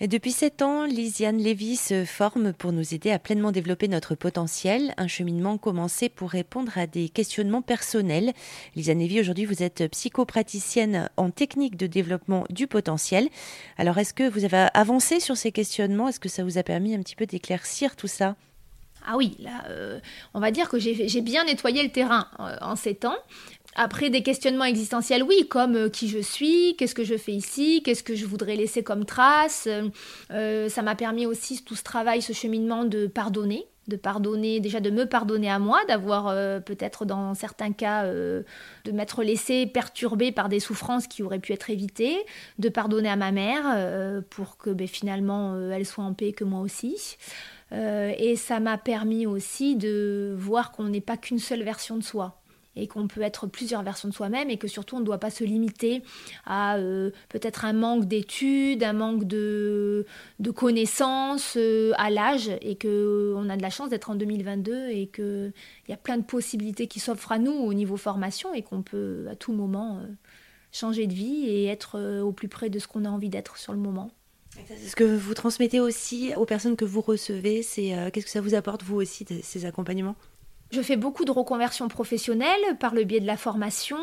Et depuis sept ans, Lisiane Lévy se forme pour nous aider à pleinement développer notre potentiel, un cheminement commencé pour répondre à des questionnements personnels. Lisiane Lévy, aujourd'hui, vous êtes psychopraticienne en technique de développement du potentiel. Alors, est-ce que vous avez avancé sur ces questionnements? Est-ce que ça vous a permis un petit peu d'éclaircir tout ça? Ah oui, là, euh, on va dire que j'ai bien nettoyé le terrain euh, en sept ans. Après des questionnements existentiels, oui, comme euh, qui je suis, qu'est-ce que je fais ici, qu'est-ce que je voudrais laisser comme trace. ça m'a permis aussi tout ce travail, ce cheminement de pardonner, de pardonner, déjà de me pardonner à moi, d'avoir peut-être dans certains cas de m'être laissé perturber par des souffrances qui auraient pu être évitées, de pardonner à ma mère pour que ben, finalement elle soit en paix que moi aussi. Euh, et ça m'a permis aussi de voir qu'on n'est pas qu'une seule version de soi et qu'on peut être plusieurs versions de soi-même et que surtout on ne doit pas se limiter à euh, peut-être un manque d'études, un manque de, connaissances euh, à l'âge et qu'on a de la chance d'être en 2022 et qu'il y a plein de possibilités qui s'offrent à nous au niveau formation et qu'on peut à tout moment changer de vie et être au plus près de ce qu'on a envie d'être sur le moment. Ce que vous transmettez aussi aux personnes que vous recevez, c'est euh, qu'est-ce que ça vous apporte vous aussi ces accompagnements? Je fais beaucoup de reconversion professionnelle par le biais de la formation.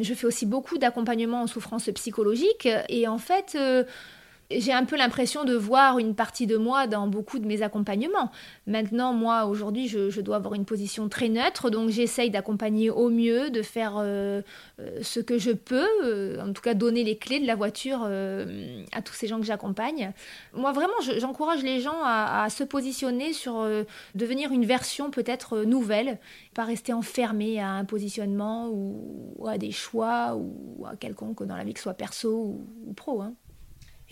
Je fais aussi beaucoup d'accompagnement en souffrance psychologique. Et en fait, euh, j'ai un peu l'impression de voir une partie de moi dans beaucoup de mes accompagnements. Maintenant, moi, aujourd'hui, je, dois avoir une position très neutre, donc j'essaye d'accompagner au mieux, de faire euh, euh, ce que je peux, euh, en tout cas donner les clés de la voiture à tous ces gens que j'accompagne. Moi, vraiment, j'encourage les gens à, se positionner sur devenir une version peut-être nouvelle, pas rester enfermé à un positionnement ou, à des choix ou à quelconque dans la vie, que ce soit perso ou, pro. Hein.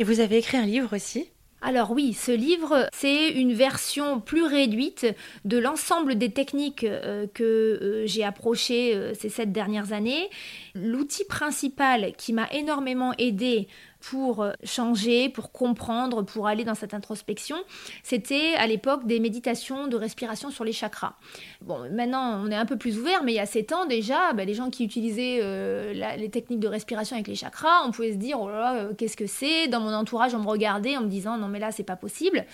Et vous avez écrit un livre aussi alors oui, ce livre, c'est une version plus réduite de l'ensemble des techniques euh, que euh, j'ai approchées euh, ces sept dernières années. L'outil principal qui m'a énormément aidé pour changer, pour comprendre, pour aller dans cette introspection, c'était à l'époque des méditations de respiration sur les chakras. Bon, maintenant on est un peu plus ouvert, mais il y a sept ans déjà, bah, les gens qui utilisaient euh, les techniques de respiration avec les chakras, on pouvait se dire, oh là là, euh, qu'est-ce que c'est? Dans mon entourage, on me regardait en me disant, non mais là c'est pas possible.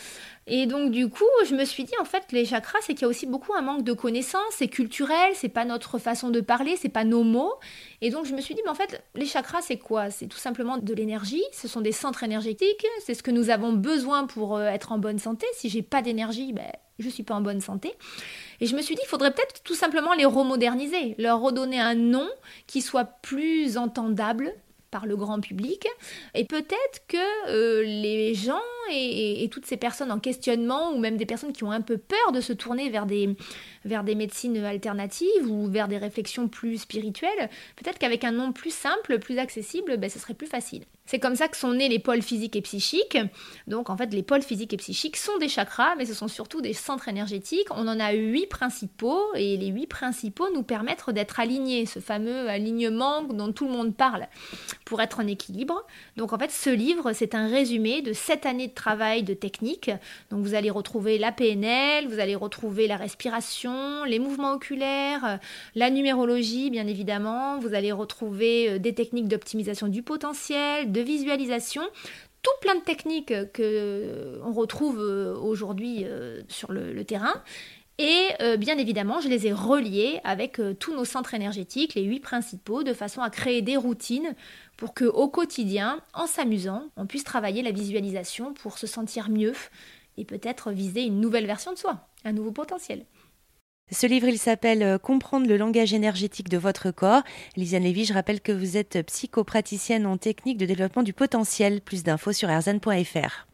Et donc du coup, je me suis dit en fait les chakras, c'est qu'il y a aussi beaucoup un manque de connaissances, c'est culturel, c'est pas notre façon de parler, c'est pas nos mots. Et donc je me suis dit mais en fait les chakras c'est quoi? C'est tout simplement de l'énergie, ce sont des centres énergétiques, c'est ce que nous avons besoin pour euh, être en bonne santé. Si j'ai pas d'énergie, ben je suis pas en bonne santé. Et je me suis dit il faudrait peut-être tout simplement les remoderniser, leur redonner un nom qui soit plus entendable par le grand public. Et peut-être que euh, les gens et, toutes ces personnes en questionnement, ou même des personnes qui ont un peu peur de se tourner vers des, vers des médecines alternatives ou vers des réflexions plus spirituelles, peut-être qu'avec un nom plus simple, plus accessible, ben, ce serait plus facile. C'est comme ça que sont nés les pôles physiques et psychiques. Donc en fait, les pôles physiques et psychiques sont des chakras, mais ce sont surtout des centres énergétiques. On en a huit principaux, et les huit principaux nous permettent d'être alignés, ce fameux alignement dont tout le monde parle, pour être en équilibre. Donc en fait, ce livre, c'est un résumé de sept années de travail de technique. Donc vous allez retrouver la PNL, vous allez retrouver la respiration, les mouvements oculaires, euh, la numérologie bien évidemment, vous allez retrouver euh, des techniques d'optimisation du potentiel, de visualisation, tout plein de techniques que euh, on retrouve aujourd'hui sur le, terrain. Et bien évidemment, je les ai reliés avec tous nos centres énergétiques, les huit principaux, de façon à créer des routines pour que au quotidien, en s'amusant, on puisse travailler la visualisation pour se sentir mieux et peut-être viser une nouvelle version de soi, un nouveau potentiel. Ce livre, il s'appelle euh, Comprendre le langage énergétique de votre corps. Lisiane Lévy, je rappelle que vous êtes psychopraticienne en technique de développement du potentiel. Plus d'infos sur erzan.fr.